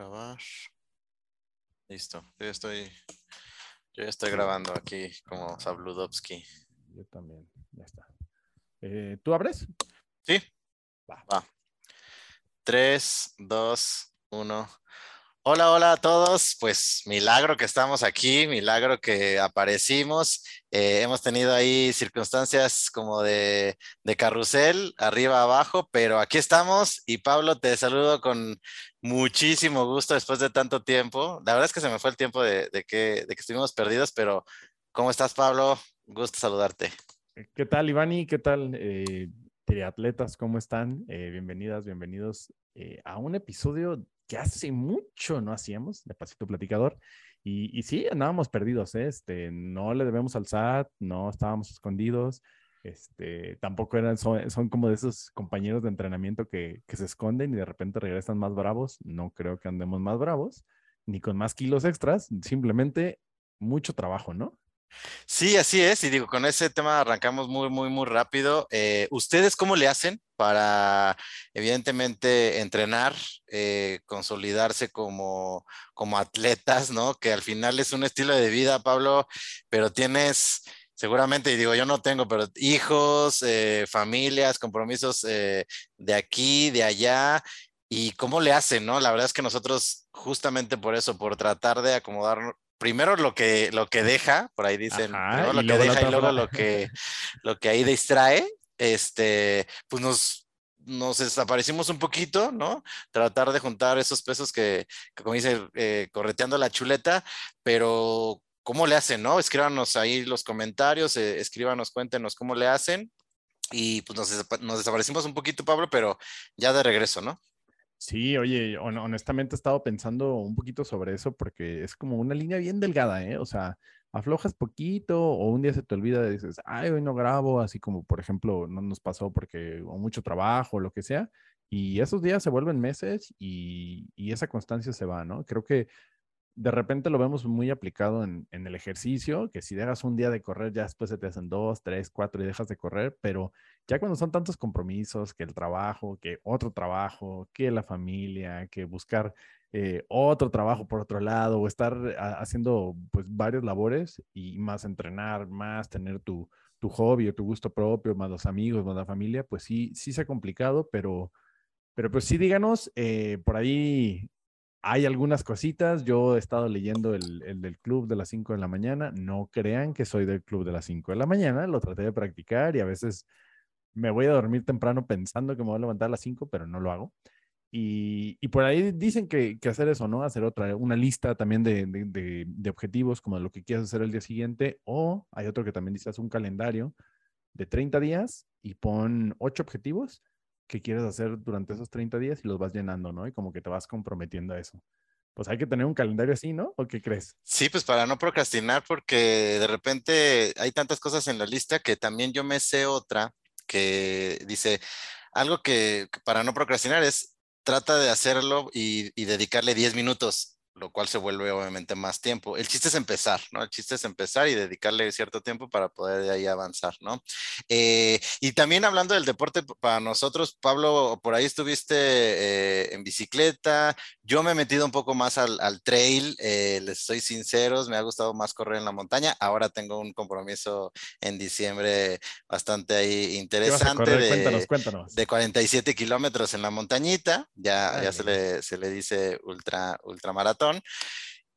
Grabar. Listo. Yo estoy, yo ya estoy grabando aquí como Sabludovsky. Yo también. Ya está. Eh, ¿Tú abres? Sí. Va. Va. 3, 2, 1. Hola, hola a todos. Pues milagro que estamos aquí, milagro que aparecimos. Eh, hemos tenido ahí circunstancias como de, carrusel, arriba, abajo, pero aquí estamos y Pablo, te saludo con muchísimo gusto después de tanto tiempo. La verdad es que se me fue el tiempo de, que, estuvimos perdidos, pero ¿cómo estás, Pablo? Gusto saludarte. ¿Qué tal, Ivani? ¿Qué tal, eh, triatletas? ¿Cómo están? Eh, bienvenidas, bienvenidos eh, a un episodio que hace mucho no hacíamos, de Pasito Platicador. Y, y sí, andábamos perdidos, ¿eh? este, no le debemos al SAT, no estábamos escondidos, este, tampoco eran, son, son como de esos compañeros de entrenamiento que, que se esconden y de repente regresan más bravos. No creo que andemos más bravos, ni con más kilos extras, simplemente mucho trabajo, ¿no? Sí, así es. Y digo, con ese tema arrancamos muy, muy, muy rápido. Eh, ¿Ustedes cómo le hacen para, evidentemente, entrenar, eh, consolidarse como, como atletas, ¿no? Que al final es un estilo de vida, Pablo, pero tienes seguramente, y digo, yo no tengo, pero hijos, eh, familias, compromisos de aquí, de allá. ¿Y cómo le hacen, no? La verdad es que nosotros, justamente por eso, por tratar de acomodar primero lo que, lo que deja, por ahí dicen, Ajá, lo que deja y luego lo que, lo que ahí distrae, este, pues nos, nos desaparecimos un poquito, ¿no? Tratar de juntar esos pesos que, que como dice, eh, correteando la chuleta, pero ¿cómo le hacen, no? Escríbanos ahí los comentarios, eh, escríbanos, cuéntenos cómo le hacen. Y pues nos desaparecimos un poquito, Pablo, pero ya de regreso, ¿no? Sí, oye, hon- honestamente he estado pensando un poquito sobre eso porque es como una línea bien delgada, ¿eh? O sea, aflojas poquito o un día se te olvida y dices, ay, hoy no grabo, así como por ejemplo no nos pasó porque o mucho trabajo o lo que sea, y esos días se vuelven meses y, y esa constancia se va, ¿no? Creo que de repente lo vemos muy aplicado en, en el ejercicio, que si dejas un día de correr, ya después se te hacen dos, tres, cuatro y dejas de correr, pero ya cuando son tantos compromisos, que el trabajo, que otro trabajo, que la familia, que buscar eh, otro trabajo por otro lado, o estar a- haciendo pues varias labores y más entrenar, más tener tu, tu hobby o tu gusto propio, más los amigos, más la familia, pues sí, sí se ha complicado, pero, pero pues sí díganos, eh, por ahí hay algunas cositas. Yo he estado leyendo el, el del club de las 5 de la mañana. No crean que soy del club de las 5 de la mañana. Lo traté de practicar y a veces me voy a dormir temprano pensando que me voy a levantar a las 5, pero no lo hago. Y, y por ahí dicen que, que hacer eso, ¿no? Hacer otra, una lista también de, de, de, de objetivos, como lo que quieres hacer el día siguiente. O hay otro que también dice, haz un calendario de 30 días y pon 8 objetivos que quieres hacer durante esos 30 días y los vas llenando, ¿no? Y como que te vas comprometiendo a eso. Pues hay que tener un calendario así, ¿no? ¿O qué crees? Sí, pues para no procrastinar, porque de repente hay tantas cosas en la lista que también yo me sé otra que dice algo que, para no procrastinar es trata de hacerlo y, y dedicarle 10 minutos, lo cual se vuelve obviamente más tiempo. El chiste es empezar, ¿no? El chiste es empezar y dedicarle cierto tiempo para poder de ahí avanzar, ¿no? Eh, y también hablando del deporte para nosotros, Pablo, por ahí estuviste eh, en bicicleta, yo me he metido un poco más al, al trail, eh, les soy sinceros, me ha gustado más correr en la montaña. Ahora tengo un compromiso en diciembre bastante ahí ¿Qué vas a interesante correr? de, Cuéntanos, cuéntanos. de 47 kilómetros en la montañita, ya, ya se, le, se le dice ultra, ultramaratón.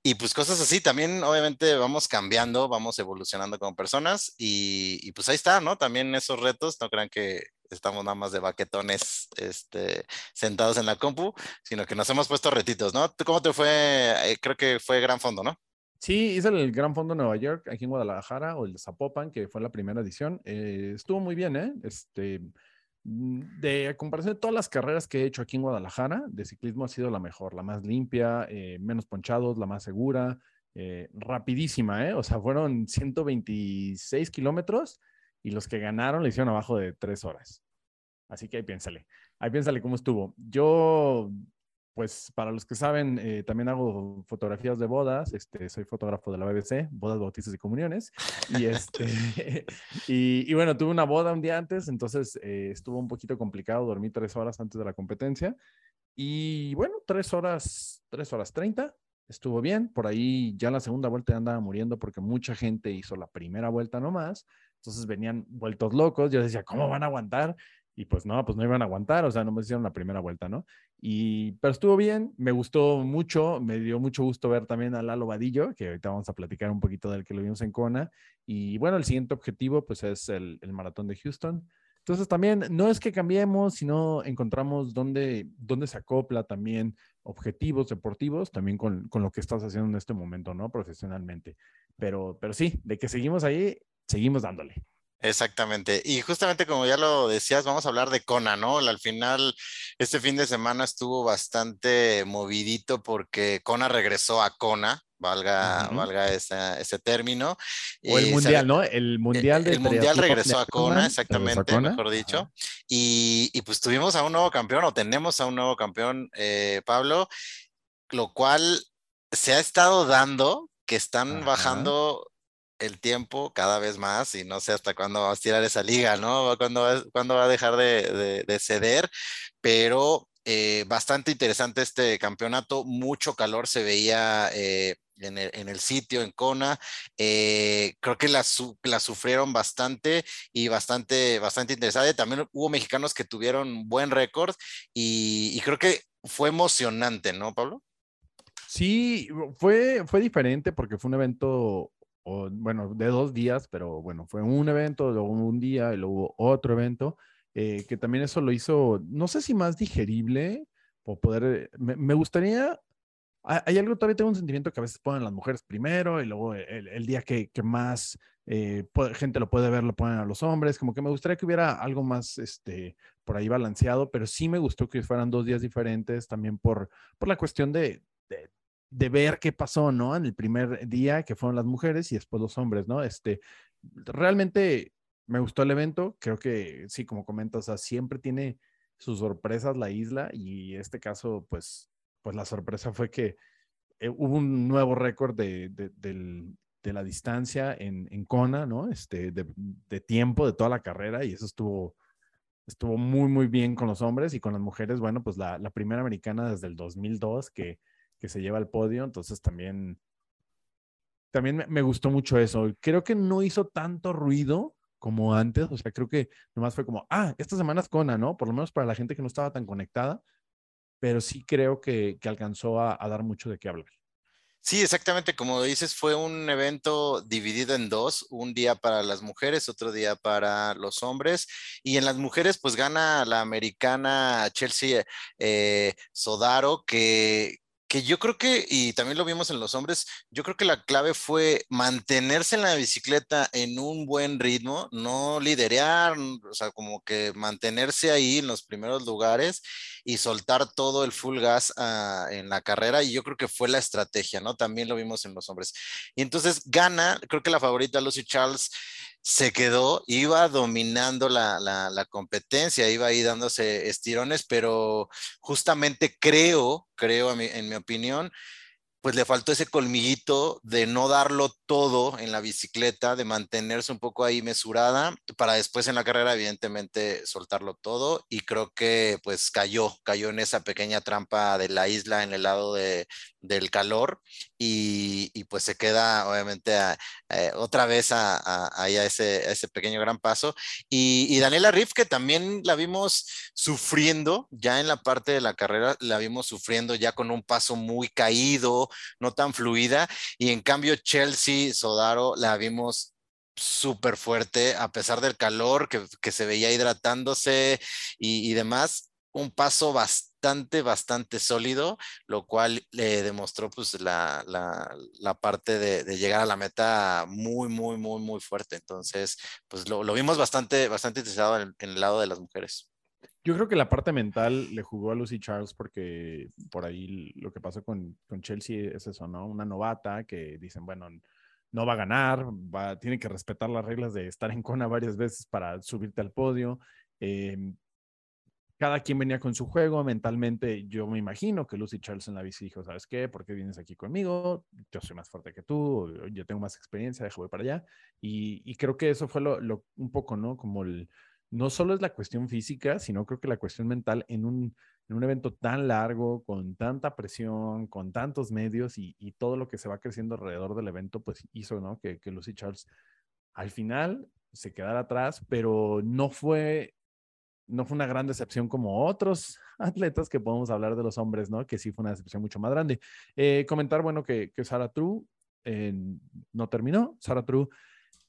Y pues cosas así, también obviamente vamos cambiando, vamos evolucionando como personas y, pues ahí está, ¿no? También esos retos, no crean que estamos nada más de baquetones este, sentados en la compu, sino que nos hemos puesto retitos, ¿no? ¿Tú cómo te fue? Eh, creo que fue Gran Fondo, ¿no? Sí, hice el Gran Fondo Nueva York, aquí en Guadalajara, o el de Zapopan, que fue la primera edición. Eh, estuvo muy bien, ¿eh? Este, de a comparación de todas las carreras que he hecho aquí en Guadalajara, de ciclismo ha sido la mejor, la más limpia, eh, menos ponchados, la más segura, eh, rapidísima, ¿eh? O sea, fueron 126 kilómetros y los que ganaron le hicieron abajo de tres horas. Así que ahí piénsale, ahí piénsale cómo estuvo. Yo, pues para los que saben, eh, también hago fotografías de bodas, este, soy fotógrafo de la BBC, bodas, bautizos y comuniones. Y, este, y, y bueno, tuve una boda un día antes, entonces eh, estuvo un poquito complicado, dormí tres horas antes de la competencia. Y bueno, tres horas, tres horas treinta, estuvo bien. Por ahí ya la segunda vuelta andaba muriendo porque mucha gente hizo la primera vuelta nomás. Entonces venían vueltos locos. Yo decía, ¿cómo van a aguantar? Y pues no, pues no iban a aguantar, o sea, no me hicieron la primera vuelta, ¿no? Y, pero estuvo bien, me gustó mucho, me dio mucho gusto ver también a Lalo Vadillo, que ahorita vamos a platicar un poquito del que lo vimos en Kona. Y bueno, el siguiente objetivo pues es el, el maratón de Houston. Entonces también no es que cambiemos, sino encontramos dónde, dónde se acopla también objetivos deportivos, también con, con, lo que estás haciendo en este momento, ¿no? Profesionalmente. Pero, pero sí, de que seguimos ahí, seguimos dándole. Exactamente. Y justamente como ya lo decías, vamos a hablar de Kona, ¿no? Al final, este fin de semana estuvo bastante movidito porque Kona regresó a Kona, valga, valga ese término. O el mundial, ¿no? El mundial de El mundial regresó a Kona, exactamente, mejor dicho. Y, y, pues tuvimos a un nuevo campeón, o tenemos a un nuevo campeón, eh, Pablo, lo cual se ha estado dando que están bajando el tiempo cada vez más y no sé hasta cuándo va a estirar esa liga, ¿no? ¿Cuándo va, va a dejar de, de, ceder? Pero eh, bastante interesante este campeonato, mucho calor se veía eh, en, el, en, el, sitio, en Kona. Eh, creo que la, la, sufrieron bastante y bastante, bastante interesante. También hubo mexicanos que tuvieron buen récord y, y creo que fue emocionante, ¿no, Pablo? Sí, fue, fue diferente porque fue un evento o bueno, de dos días, pero bueno, fue un evento, luego un día y luego otro evento, eh, que también eso lo hizo, no sé si más digerible, o poder, me, gustaría, hay algo, todavía tengo un sentimiento que a veces ponen las mujeres primero y luego el, día que, que más eh, gente lo puede ver, lo ponen a los hombres, como que me gustaría que hubiera algo más, este, por ahí balanceado, pero sí me gustó que fueran dos días diferentes, también por, por la cuestión de de ver qué pasó, ¿no? En el primer día, que fueron las mujeres y después los hombres, ¿no? Este, realmente me gustó el evento, creo que sí, como comentas, o siempre tiene sus sorpresas la isla y este caso, pues, pues la sorpresa fue que eh, hubo un nuevo récord de, de, la distancia en, en Kona, ¿no? Este, de, tiempo de toda la carrera y eso estuvo, estuvo muy, muy bien con los hombres y con las mujeres, bueno, pues la, la primera americana desde el 2002 que que se lleva al podio, entonces también, también me, gustó mucho eso. Creo que no hizo tanto ruido como antes, o sea, creo que nomás fue como, ah, esta semana es Kona, ¿no? Por lo menos para la gente que no estaba tan conectada, pero sí creo que, alcanzó a, a dar mucho de qué hablar. Sí, exactamente, como dices, fue un evento dividido en dos, un día para las mujeres, otro día para los hombres, y en las mujeres pues gana la americana Chelsea eh, Sodaro, que, que yo creo que, y también lo vimos en los hombres, yo creo que la clave fue mantenerse en la bicicleta en un buen ritmo, no liderear, o sea, como que mantenerse ahí en los primeros lugares y soltar todo el full gas ah, en la carrera, y yo creo que fue la estrategia, ¿no? También lo vimos en los hombres. Y entonces gana, creo que la favorita Lucy Charles se quedó, iba dominando la, la, competencia, iba ahí dándose estirones, pero justamente creo, creo en mi opinión, pues le faltó ese colmillito de no darlo todo en la bicicleta, de mantenerse un poco ahí mesurada, para después en la carrera evidentemente soltarlo todo y creo que pues cayó, cayó en esa pequeña trampa de la isla en el lado de, del calor y, y, pues se queda obviamente eh, otra vez a, a, ese, ese, pequeño gran paso. Y, y, Daniela Riff, que también la vimos sufriendo ya en la parte de la carrera, la vimos sufriendo ya con un paso muy caído, no tan fluida, y en cambio Chelsea Sodaro la vimos súper fuerte a pesar del calor que, que se veía hidratándose y, y demás un paso bastante, bastante sólido, lo cual le demostró pues la, la, la parte de, de, llegar a la meta muy, muy, muy, muy fuerte. Entonces, pues lo, lo vimos bastante, bastante interesado en, en, el lado de las mujeres. Yo creo que la parte mental le jugó a Lucy Charles porque por ahí lo que pasó con, con Chelsea es eso, ¿no? Una novata que dicen, bueno, no va a ganar, va, tiene que respetar las reglas de estar en Kona varias veces para subirte al podio. Eh, cada quien venía con su juego, mentalmente yo me imagino que Lucy Charles en la bici dijo, ¿sabes qué? ¿Por qué vienes aquí conmigo? Yo soy más fuerte que tú, yo tengo más experiencia, déjame para allá. Y, y, creo que eso fue lo, lo, un poco, ¿no? Como el, no solo es la cuestión física, sino creo que la cuestión mental en un, en un evento tan largo, con tanta presión, con tantos medios y, y, todo lo que se va creciendo alrededor del evento, pues hizo ¿no? que, que Lucy Charles al final se quedara atrás, pero no fue, no fue una gran decepción como otros atletas que podemos hablar de los hombres, ¿no? Que sí fue una decepción mucho más grande. Eh, comentar, bueno, que, que Sarah True eh, no terminó. Sarah True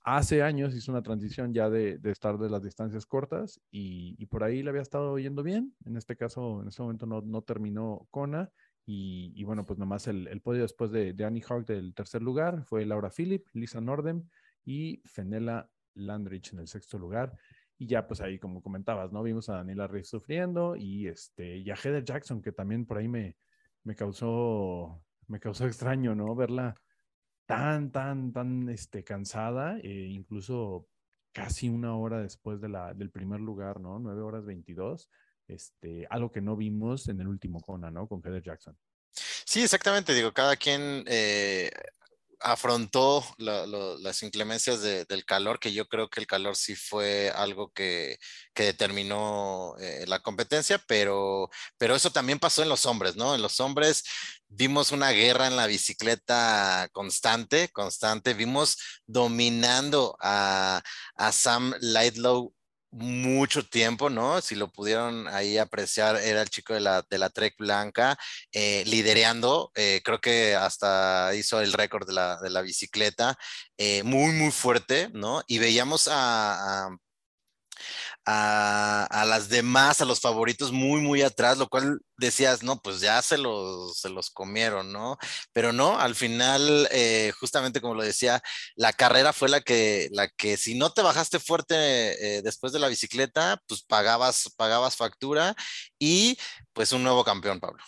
hace años hizo una transición ya de, estar de las distancias cortas y, por ahí le había estado yendo bien. En este caso, en este momento no, no terminó Kona. Y, y, bueno, pues nomás el, podio después de, de, Annie Hawk del tercer lugar fue Laura Philip, Lisa Nordem y Fenella Landrich en el sexto lugar. Y ya, pues ahí, como comentabas, ¿no? Vimos a Daniela Reyes sufriendo y, este, y a Heather Jackson, que también por ahí me, me causó, me causó extraño, ¿no? Verla tan, tan, tan este, cansada, eh, incluso casi una hora después de la, del primer lugar, ¿no? 9 horas 22, este, algo que no vimos en el último Kona, ¿no? Con Heather Jackson. Sí, exactamente, digo, cada quien eh, afrontó las inclemencias de, del calor, que yo creo que el calor sí fue algo que, que determinó eh, la competencia, pero, pero eso también pasó en los hombres, ¿no? En los hombres vimos una guerra en la bicicleta constante, constante, vimos dominando a, a Sam Lightlow mucho tiempo, ¿no? Si lo pudieron ahí apreciar, era el chico de la, de la Trek Blanca, eh, lidereando, eh, creo que hasta hizo el récord de la, de la bicicleta, eh, muy, muy fuerte, ¿no? Y veíamos a, a a, a, las demás, a los favoritos muy, muy atrás, lo cual decías, no, pues ya se los, se los comieron, ¿no? Pero no, al final, eh, justamente como lo decía, la carrera fue la que, la que si no te bajaste fuerte eh, después de la bicicleta, pues pagabas, pagabas factura y pues un nuevo campeón, Pablo.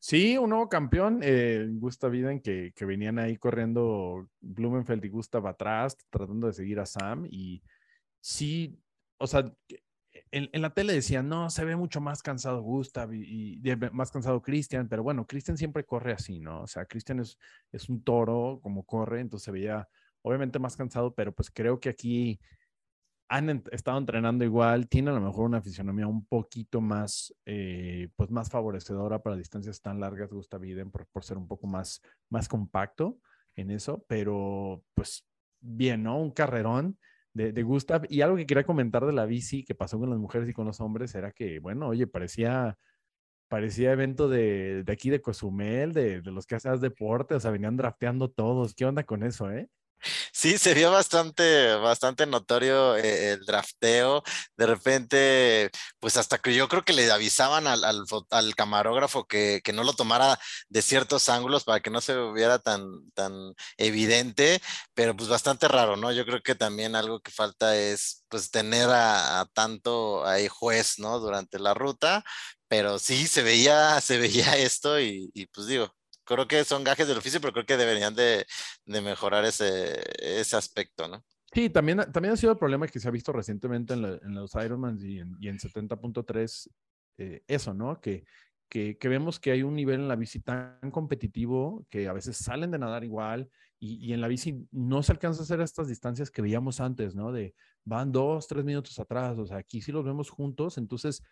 Sí, un nuevo campeón, eh, Gustav Iden, que, que venían ahí corriendo Blumenfeld y Gustav atrás, tratando de seguir a Sam y sí, o sea, en, en, la tele decían, no, se ve mucho más cansado Gustav y, más cansado Christian, pero bueno, Christian siempre corre así, ¿no? O sea, Christian es, un toro como corre, entonces se veía obviamente más cansado, pero pues creo que aquí han estado entrenando igual, tiene a lo mejor una fisionomía un poquito más, eh, pues más favorecedora para distancias tan largas, Gustav Iden, por, por ser un poco más, más compacto en eso, pero pues bien, ¿no? Un carrerón de, Gustav. Y algo que quería comentar de la bici que pasó con las mujeres y con los hombres era que, bueno, oye, parecía, parecía evento de, de aquí de Cozumel, de, de los que hacías deporte, o sea, venían drafteando todos. ¿Qué onda con eso, eh? Sí, se vio bastante, bastante notorio eh, el drafteo. De repente, pues hasta que yo creo que le avisaban al, al, camarógrafo que, que, no lo tomara de ciertos ángulos para que no se viera tan, tan evidente, pero pues bastante raro, ¿no? Yo creo que también algo que falta es pues tener a, a tanto ahí juez, ¿no? Durante la ruta, pero sí se veía, se veía esto y, y pues digo, creo que son gajes del oficio, pero creo que deberían de, de mejorar ese, ese, aspecto, ¿no? Sí, también, también ha sido el problema que se ha visto recientemente en, la, en los Ironmans y en, en 70.3, eh, eso, ¿no? Que, que, que, vemos que hay un nivel en la bici tan competitivo que a veces salen de nadar igual y, y, en la bici no se alcanza a hacer estas distancias que veíamos antes, ¿no? De van dos, tres minutos atrás, o sea, aquí sí los vemos juntos, entonces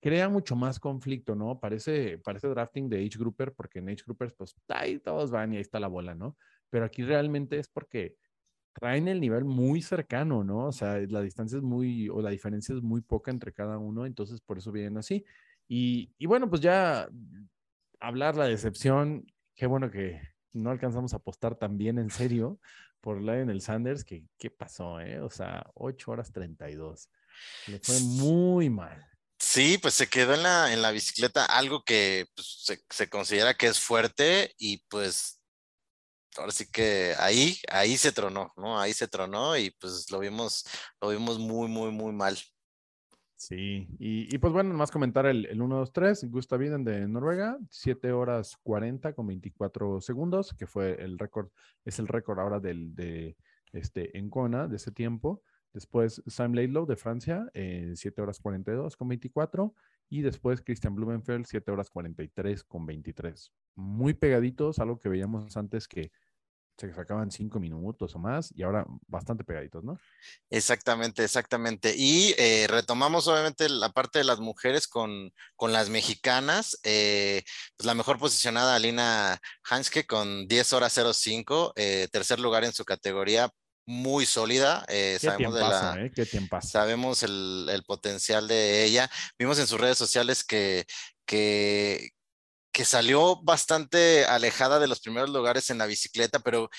crea mucho más conflicto, ¿no? Parece, parece drafting de Age Grouper, porque en Age Groupers, pues ahí todos van y ahí está la bola, ¿no? Pero aquí realmente es porque traen el nivel muy cercano, ¿no? O sea, la distancia es muy, o la diferencia es muy poca entre cada uno, entonces por eso vienen así. Y, y bueno, pues ya hablar la decepción, qué bueno que no alcanzamos a apostar tan bien en serio por Lionel Sanders, que qué pasó, ¿eh? O sea, 8 horas 32. Le fue muy mal. Sí, pues se quedó en la, en la bicicleta algo que pues, se, se, considera que es fuerte y pues ahora sí que ahí, ahí se tronó, ¿no? Ahí se tronó y pues lo vimos, lo vimos muy, muy, muy mal. Sí, y, pues bueno, más comentar el, el 1, 2, 3, Gustav Iden de Noruega, 7 horas 40 con 24 segundos, que fue el récord, es el récord ahora del, de este, en Kona de ese tiempo. Después Sam Laidlow de Francia, eh, 7 horas 42 con 24. Y después Christian Blumenfeld, 7 horas 43 con 23. Muy pegaditos, algo que veíamos antes que se sacaban cinco minutos o más y ahora bastante pegaditos, ¿no? Exactamente, exactamente. Y eh, retomamos obviamente la parte de las mujeres con, con las mexicanas. Eh, pues la mejor posicionada, Alina Hanske, con 10 horas 05, eh, tercer lugar en su categoría, muy sólida. ¿Qué sabemos, de la, ¿Qué sabemos el, el, potencial de ella. Vimos en sus redes sociales que, que, que salió bastante alejada de los primeros lugares en la bicicleta, pero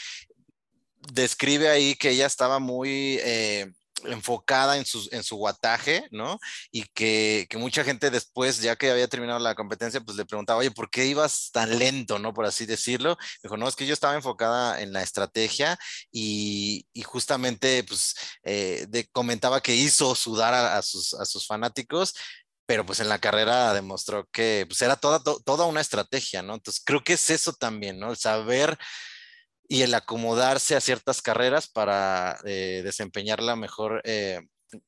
describe ahí que ella estaba muy eh, enfocada en su, en su guataje, ¿no? Y que, mucha gente después, ya que había terminado la competencia, pues le preguntaba, oye, ¿por qué ibas tan lento, ¿no? Por así decirlo. Dijo, no, es que yo estaba enfocada en la estrategia y, justamente, pues, eh, comentaba que hizo sudar a, sus, a sus fanáticos pero pues en la carrera demostró que pues era toda, toda una estrategia, ¿no? Entonces creo que es eso también, ¿no? El saber y el acomodarse a ciertas carreras para eh, desempeñar la mejor eh,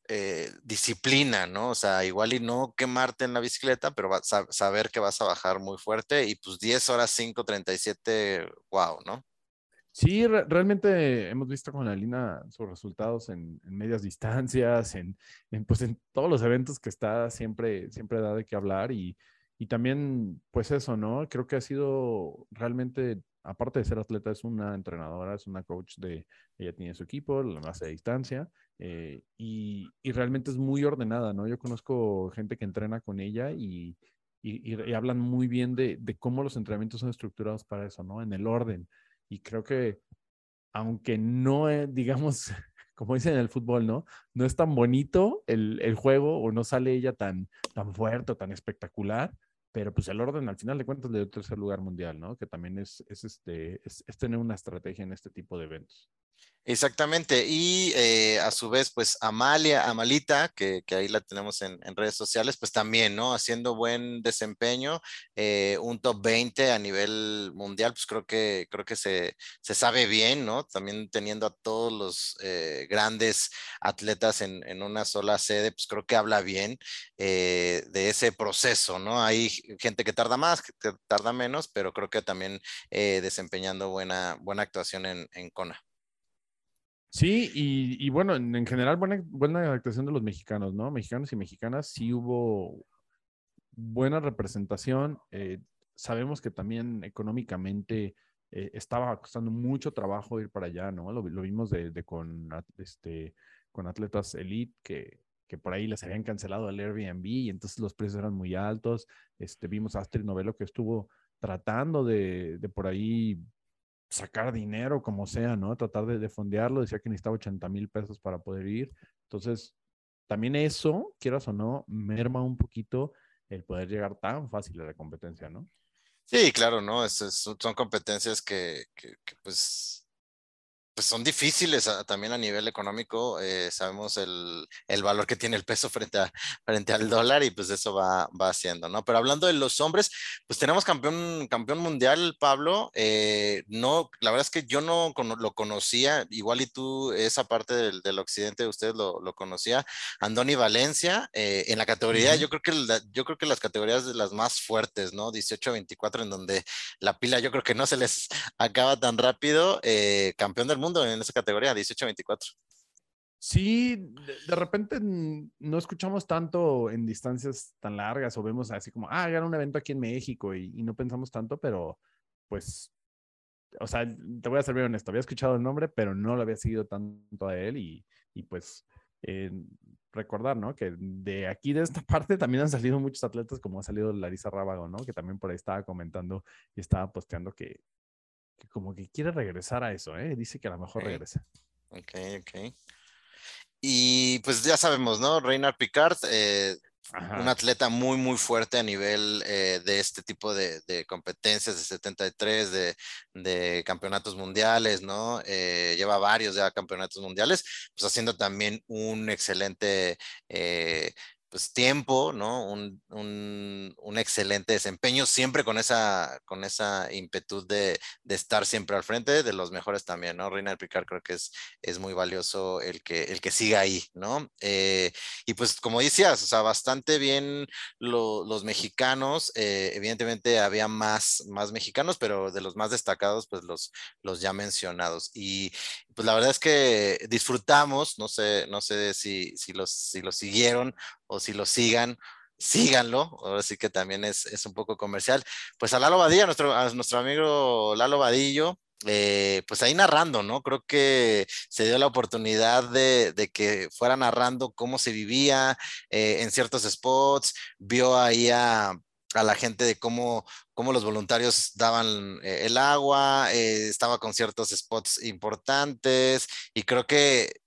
eh, disciplina, ¿no? O sea, igual y no quemarte en la bicicleta, pero saber que vas a bajar muy fuerte y pues 10 horas 5.37, wow, ¿no? Sí, realmente hemos visto con Alina sus resultados en, medias distancias, en, pues en todos los eventos que está, siempre, siempre da de qué hablar y, y también, pues eso, ¿no? Creo que ha sido realmente, aparte de ser atleta, es una entrenadora, es una coach de, ella tiene su equipo, la hace de distancia eh, y, y, realmente es muy ordenada, ¿no? Yo conozco gente que entrena con ella y, y hablan muy bien de, de cómo los entrenamientos son estructurados para eso, ¿no? En el orden. Y creo que, aunque no, digamos, como dicen en el fútbol, ¿no? No es tan bonito el, el, juego o no sale ella tan, tan fuerte o tan espectacular, pero pues el orden al final de cuentas le dio tercer lugar mundial, ¿no? Que también es, es, este, es, es tener una estrategia en este tipo de eventos. Exactamente. Y eh, a su vez, pues Amalia, Amalita, que, ahí la tenemos en, redes sociales, pues también, ¿no? Haciendo buen desempeño, eh, un top 20 a nivel mundial, pues creo que, creo que se, sabe bien, ¿no? También teniendo a todos los eh, grandes atletas en, una sola sede, pues creo que habla bien de ese proceso, ¿no? Hay gente que tarda más, que tarda menos, pero creo que también desempeñando buena, buena actuación en, en Kona. Sí, y, bueno, en, general buena, buena actuación de los mexicanos, ¿no? Mexicanos y mexicanas, sí hubo buena representación. Eh, sabemos que también económicamente eh, estaba costando mucho trabajo ir para allá, ¿no? Lo, vimos de, con, este, con atletas elite que, que por ahí les habían cancelado el Airbnb y entonces los precios eran muy altos. Este, vimos a Astrid Novelo que estuvo tratando de, de por ahí sacar dinero como sea, ¿no? Tratar de, fondearlo. Decía que necesitaba 80 mil pesos para poder ir. Entonces, también eso, quieras o no, merma un poquito el poder llegar tan fácil a la competencia, ¿no? Sí, claro, ¿no? son competencias que, que, pues pues son difíciles también a nivel económico. Eh, sabemos el, el, valor que tiene el peso frente, a, frente al dólar y pues eso va, va haciendo, ¿no? Pero hablando de los hombres, pues tenemos campeón, campeón mundial, Pablo. Eh, no, la verdad es que yo no lo conocía, igual y tú esa parte del, del occidente de ustedes lo, lo conocía. Andoni Valencia, eh, en la categoría, yo, creo que yo creo que las categorías de las más fuertes, ¿no? 18 24, en donde la pila yo creo que no se les acaba tan rápido, campeón del mundo en esa categoría, 18-24. Sí, de, repente no escuchamos tanto en distancias tan largas o vemos así como, ah, era un evento aquí en México y, no pensamos tanto, pero pues, o sea, te voy a ser bien honesto, había escuchado el nombre, pero no lo había seguido tanto a él y, y pues eh, recordar, ¿no? Que de aquí, de esta parte, también han salido muchos atletas, como ha salido Larisa Rábago, ¿no? Que también por ahí estaba comentando y estaba posteando que, que como que quiere regresar a eso, ¿eh? Dice que a lo mejor regresa. Ok, ok. Y pues ya sabemos, ¿no? Reynard Picard, eh, un atleta muy, muy fuerte a nivel eh, de este tipo de, competencias de 73, de, de campeonatos mundiales, ¿no? Eh, lleva varios ya campeonatos mundiales, pues haciendo también un excelente pues, tiempo, ¿no? Un, un, un, excelente desempeño, siempre con esa, con esa impetud de, de, estar siempre al frente, de los mejores también, ¿no? Reina Picard creo que es, es muy valioso el que, el que siga ahí, ¿no? Eh, y pues como decías, o sea, bastante bien lo, los mexicanos, eh, evidentemente había más, más mexicanos, pero de los más destacados, pues los, los ya mencionados. Y pues la verdad es que disfrutamos, no sé, no sé si, los, si los siguieron o si lo sigan, síganlo. Ahora sí que también es, es un poco comercial. Pues a Lalo Vadillo, nuestro, a nuestro amigo Lalo Vadillo, eh, pues ahí narrando, ¿no? Creo que se dio la oportunidad de, de que fuera narrando cómo se vivía eh, en ciertos spots, vio ahí a, a la gente de cómo, cómo los voluntarios daban eh, el agua, eh, estaba con ciertos spots importantes y creo que,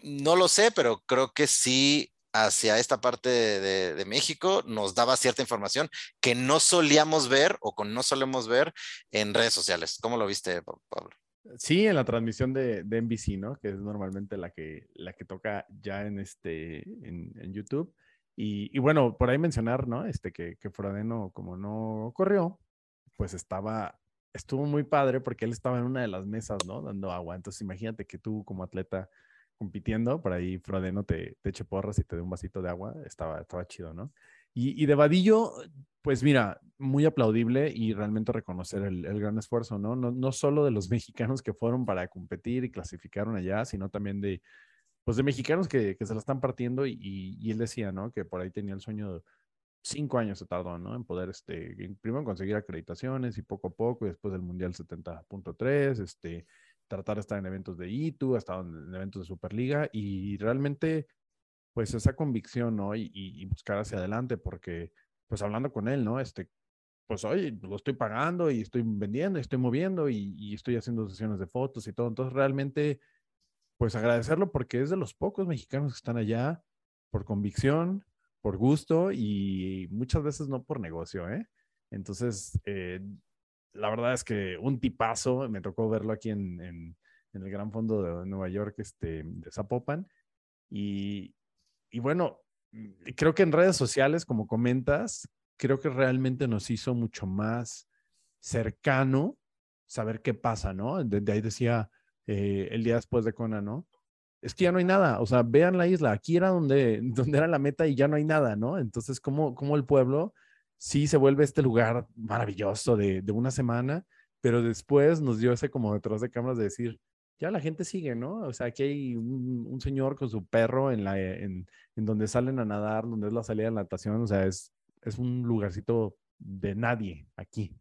no lo sé, pero creo que sí hacia esta parte de, de, México nos daba cierta información que no solíamos ver o con no solemos ver en redes sociales. ¿Cómo lo viste, Pablo? Sí, en la transmisión de, de NBC, ¿no? Que es normalmente la que, la que toca ya en, este, en, en YouTube. Y, bueno, por ahí mencionar, ¿no? Este, que, que Frodeno, como no corrió, pues estaba, estuvo muy padre porque él estaba en una de las mesas, ¿no? Dando agua. Entonces imagínate que tú como atleta compitiendo, por ahí Frodeno te, te eche porras y te dé un vasito de agua, estaba, estaba chido, ¿no? Y, y, de Vadillo, pues mira, muy aplaudible y realmente reconocer el, el gran esfuerzo, ¿no? ¿no? No solo de los mexicanos que fueron para competir y clasificaron allá, sino también de, pues de mexicanos que, que se la están partiendo y, y, él decía, ¿no? Que por ahí tenía el sueño cinco años se tardó, ¿no? En poder, este, primero conseguir acreditaciones y poco a poco, y después del Mundial 70.3, este, tratar de estar en eventos de ITU, ha estado en eventos de Superliga y realmente, pues esa convicción, ¿no? Y, y, buscar hacia adelante, porque, pues hablando con él, ¿no? Este, pues oye, lo estoy pagando y estoy vendiendo, y estoy moviendo y, y, estoy haciendo sesiones de fotos y todo. Entonces, realmente, pues agradecerlo porque es de los pocos mexicanos que están allá por convicción, por gusto y muchas veces no por negocio, ¿eh? Entonces, eh, la verdad es que un tipazo, me tocó verlo aquí en, en, el Gran Fondo de Nueva York, este, de Zapopan. Y, y bueno, creo que en redes sociales, como comentas, creo que realmente nos hizo mucho más cercano saber qué pasa, ¿no? De ahí decía eh, el día después de Kona, ¿no? Es que ya no hay nada, o sea, vean la isla, aquí era donde, donde era la meta y ya no hay nada, ¿no? Entonces, ¿cómo, cómo el pueblo sí se vuelve este lugar maravilloso de, de, una semana, pero después nos dio ese como detrás de cámaras de decir, ya la gente sigue, ¿no? O sea, aquí hay un, señor con su perro en, la, en, donde salen a nadar, donde es la salida de natación, o sea, es, es un lugarcito de nadie aquí.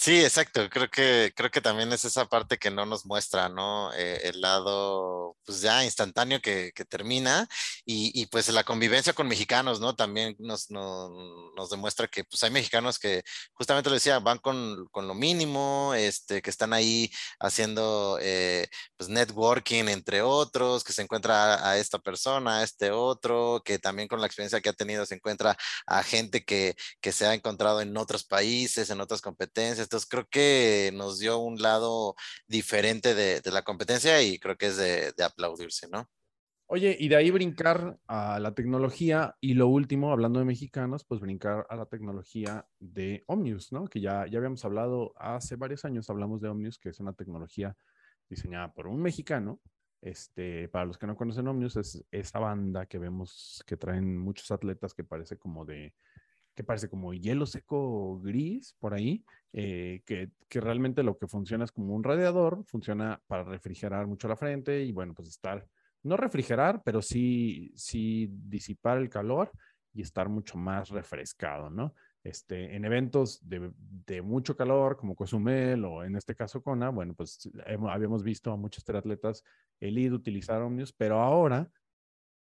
Sí, exacto. Creo que, creo que también es esa parte que no nos muestra, ¿no? Eh, el lado, pues ya instantáneo que, que termina y, y, pues la convivencia con mexicanos, ¿no? También nos, nos, demuestra que pues hay mexicanos que justamente lo decía, van con, con lo mínimo, este, que están ahí haciendo eh, pues networking entre otros, que se encuentra a, a, esta persona, a este otro, que también con la experiencia que ha tenido se encuentra a gente que, que se ha encontrado en otros países, en otras competencias entonces creo que nos dio un lado diferente de, la competencia y creo que es de, de, aplaudirse, ¿no? Oye, y de ahí brincar a la tecnología y lo último, hablando de mexicanos, pues brincar a la tecnología de Omnius, ¿no? Que ya, ya habíamos hablado hace varios años, hablamos de Omnius, que es una tecnología diseñada por un mexicano. Este, para los que no conocen Omnius, es esa banda que vemos que traen muchos atletas que parece como de, que parece como hielo seco gris por ahí, eh, que, que, realmente lo que funciona es como un radiador, funciona para refrigerar mucho la frente y bueno, pues estar, no refrigerar, pero sí, sí disipar el calor y estar mucho más refrescado, ¿no? Este, en eventos de, de mucho calor, como Cozumel o en este caso Kona, bueno, pues hemos, habíamos visto a muchos triatletas elite utilizar Omnius, pero ahora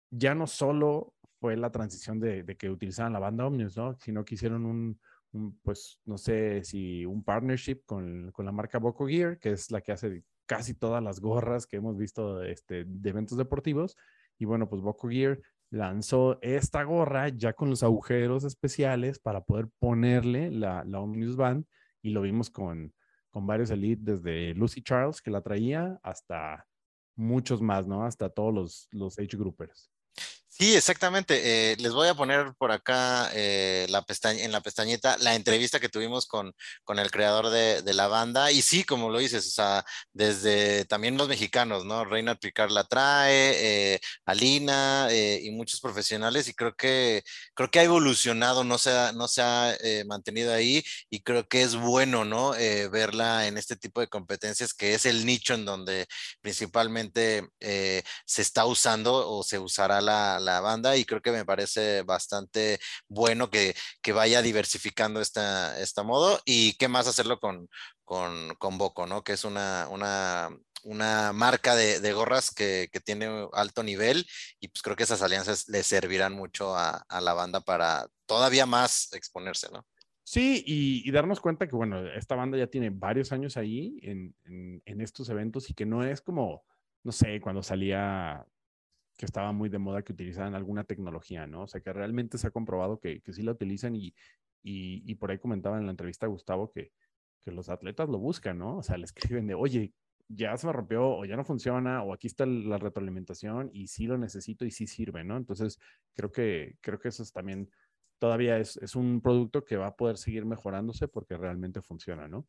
ya no solo fue la transición de, que utilizaban la banda Omnius, ¿no? Sino que hicieron un, un, pues, no sé si un partnership con, con, la marca Boco Gear, que es la que hace casi todas las gorras que hemos visto este, de eventos deportivos. Y bueno, pues Boco Gear lanzó esta gorra ya con los agujeros especiales para poder ponerle la, la Omnius Band y lo vimos con, con varios elite, desde Lucy Charles que la traía hasta muchos más, ¿no? Hasta todos los, los age groupers. Sí, exactamente. Eh, les voy a poner por acá eh, la pestaña, en la pestañita la entrevista que tuvimos con, con el creador de, la banda. Y sí, como lo dices, o sea, desde también los mexicanos, ¿no? Reina Picard la trae, eh, Alina y muchos profesionales. Y creo que, creo que ha evolucionado, no se ha, no se ha mantenido ahí. Y creo que es bueno, ¿no? verla en este tipo de competencias, que es el nicho en donde principalmente se está usando o se usará la la banda y creo que me parece bastante bueno que, que vaya diversificando esta, esta modo y qué más hacerlo con, con, con Boco, ¿no? Que es una, una, una marca de, gorras que, que, tiene alto nivel y pues creo que esas alianzas le servirán mucho a, la banda para todavía más exponerse, ¿no? Sí, y, darnos cuenta que, bueno, esta banda ya tiene varios años ahí en, en, estos eventos y que no es como, no sé, cuando salía que estaba muy de moda que utilizaran alguna tecnología, ¿no? O sea, que realmente se ha comprobado que, que sí la utilizan y, y, por ahí comentaba en la entrevista Gustavo que, que los atletas lo buscan, ¿no? O sea, le escriben de, oye, ya se me rompió o ya no funciona o aquí está la retroalimentación y sí lo necesito y sí sirve, ¿no? Entonces, creo que, creo que eso es también todavía es, es, un producto que va a poder seguir mejorándose porque realmente funciona, ¿no?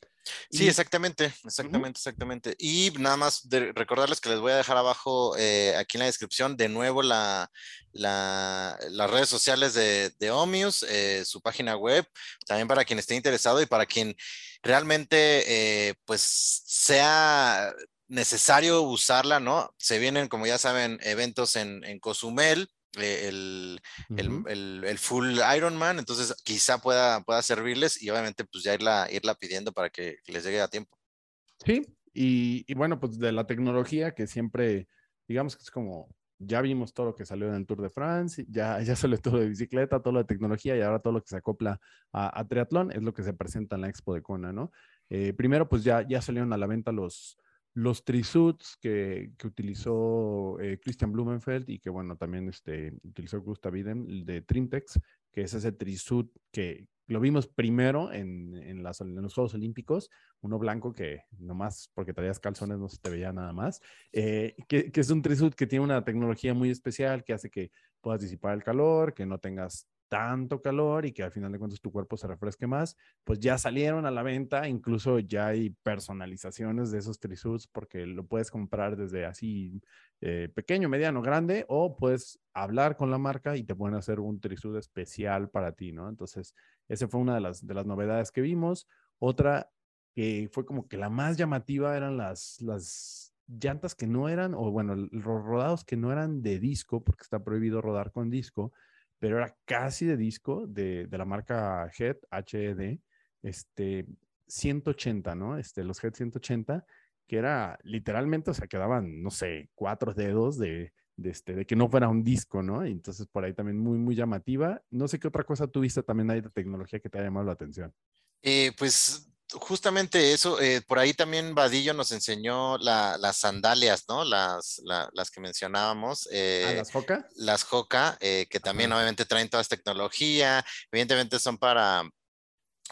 Sí, y... exactamente, exactamente, uh -huh. exactamente. Y nada más de recordarles que les voy a dejar abajo eh, aquí en la descripción de nuevo la, la, las redes sociales de, de Omius, eh, su página web, también para quien esté interesado y para quien realmente eh, pues sea necesario usarla, ¿no? Se vienen, como ya saben, eventos en, en Cozumel, el, uh -huh. el, el, el, full Ironman, entonces quizá pueda, pueda servirles y obviamente pues ya irla, irla pidiendo para que, les llegue a tiempo. Sí, y, y, bueno, pues de la tecnología que siempre, digamos que es como, ya vimos todo lo que salió en el Tour de France, ya, ya salió todo de bicicleta, todo lo de tecnología y ahora todo lo que se acopla a, a triatlón es lo que se presenta en la Expo de Kona, ¿no? Eh, primero, pues ya, ya salieron a la venta los, los trisuits que, que utilizó eh, Christian Blumenfeld y que, bueno, también este, utilizó Gustav Iden de Trimtex, que es ese trisuit que lo vimos primero en, en, los Juegos Olímpicos, uno blanco que nomás porque traías calzones no se te veía nada más, eh, que, que, es un trisuit que tiene una tecnología muy especial que hace que puedas disipar el calor, que no tengas tanto calor y que al final de cuentas tu cuerpo se refresque más, pues ya salieron a la venta, incluso ya hay personalizaciones de esos trisuits porque lo puedes comprar desde así eh, pequeño, mediano, grande o puedes hablar con la marca y te pueden hacer un trisuit especial para ti, ¿no? Entonces, esa fue una de las, de las novedades que vimos. Otra que fue como que la más llamativa eran las, las llantas que no eran, o bueno, los rodados que no eran de disco, porque está prohibido rodar con disco, pero era casi de disco de, de la marca Head, HED, este, 180, ¿no? Este, los Head 180, que era literalmente, o sea, quedaban, no sé, cuatro dedos de, este, de que no fuera un disco, ¿no? Entonces por ahí también muy, muy llamativa. No sé qué otra cosa tuviste también ahí de tecnología que te ha llamado la atención. Eh, pues justamente eso, eh, por ahí también Vadillo nos enseñó la, las sandalias, ¿no? Las, la, las que mencionábamos. Eh, ¿Ah, las Hoka? Las Hoka, eh, que también Ajá. obviamente traen toda esta tecnología, evidentemente son para,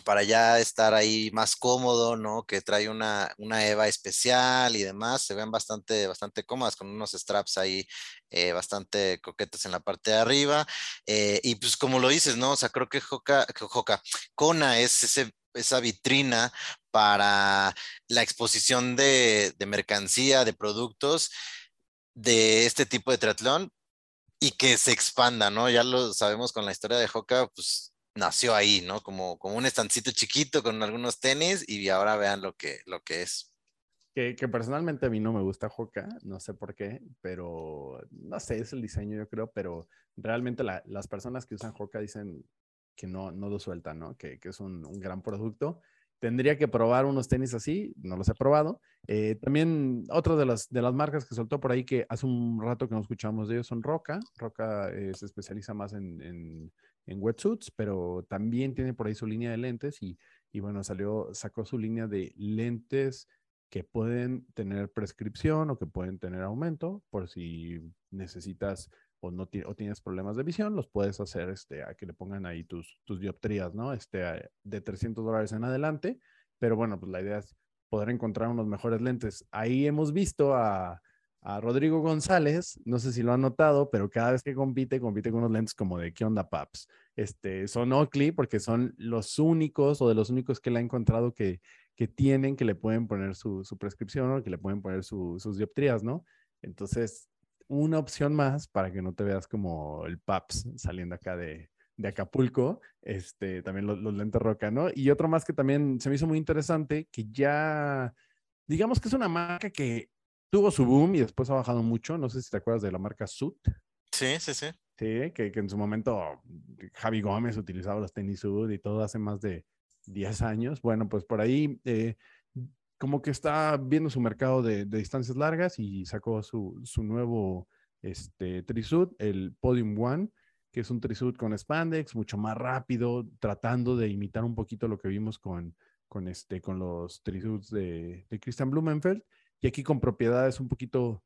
para ya estar ahí más cómodo, ¿no? Que trae una, una EVA especial y demás, se ven bastante, bastante cómodas con unos straps ahí eh, bastante coquetes en la parte de arriba. Eh, y pues como lo dices, ¿no? O sea, creo que Hoka Kona es ese esa vitrina para la exposición de, de, mercancía, de productos de este tipo de triatlón y que se expanda, ¿no? Ya lo sabemos con la historia de Hoka, pues nació ahí, ¿no? Como, como un estancito chiquito con algunos tenis y ahora vean lo que, lo que es. Que, que, personalmente a mí no me gusta Hoka, no sé por qué, pero no sé, es el diseño yo creo, pero realmente la, las personas que usan Hoka dicen que no, no lo sueltan, ¿no? Que, que es un, un, gran producto. Tendría que probar unos tenis así, no los he probado. Eh, también otra de las, de las marcas que soltó por ahí que hace un rato que no escuchamos de ellos son Roca. Roca eh, se especializa más en, en, en, wetsuits, pero también tiene por ahí su línea de lentes y, y bueno, salió, sacó su línea de lentes que pueden tener prescripción o que pueden tener aumento por si necesitas o no o tienes problemas de visión, los puedes hacer este, a que le pongan ahí tus, tus dioptrías, ¿no? Este, de 300 dólares en adelante, pero bueno, pues la idea es poder encontrar unos mejores lentes. Ahí hemos visto a, a Rodrigo González, no sé si lo han notado, pero cada vez que compite, compite con unos lentes como de ¿qué onda, paps? Este, son Oakley porque son los únicos o de los únicos que le ha encontrado que, que tienen, que le pueden poner su, su prescripción o que le pueden poner sus dioptrías, ¿no? Entonces, una opción más para que no te veas como el paps saliendo acá de, de Acapulco, este, también los, los lentes roca, ¿no? Y otro más que también se me hizo muy interesante, que ya, digamos que es una marca que tuvo su boom y después ha bajado mucho. No sé si te acuerdas de la marca Sud. Sí, sí, sí. Sí, que, que en su momento Javi Gómez utilizaba los tenis Sud y todo hace más de 10 años. Bueno, pues por ahí eh, como que está viendo su mercado de, de distancias largas y sacó su, su nuevo este, Trisud, el Podium One, que es un Trisud con spandex, mucho más rápido, tratando de imitar un poquito lo que vimos con, con, este, con los Trisuds de, de Christian Blumenfeld y aquí con propiedades un poquito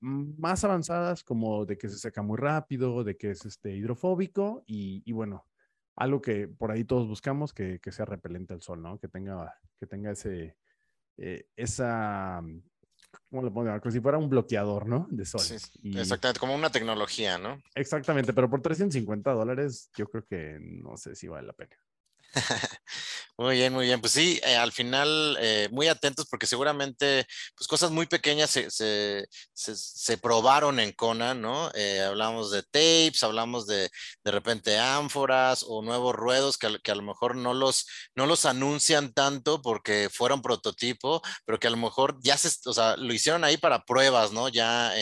más avanzadas, como de que se seca muy rápido, de que es este, hidrofóbico y, y bueno, algo que por ahí todos buscamos, que, que, sea repelente al sol, ¿no? Que tenga, que tenga ese, eh, esa, ¿cómo lo pongo? Como si fuera un bloqueador, ¿no? De sol. Sí, y, exactamente, como una tecnología, ¿no? Exactamente, pero por 350 dólares yo creo que no sé si vale la pena. Muy bien, muy bien. Pues sí, eh, al final eh, muy atentos porque seguramente pues cosas muy pequeñas se, se, se, se probaron en Kona, ¿no? Eh, hablamos de tapes, hablamos de de repente ánforas o nuevos ruedos que, que, a lo mejor no los, no los anuncian tanto porque fueron prototipo, pero que a lo mejor ya se, o sea, lo hicieron ahí para pruebas, ¿no? Ya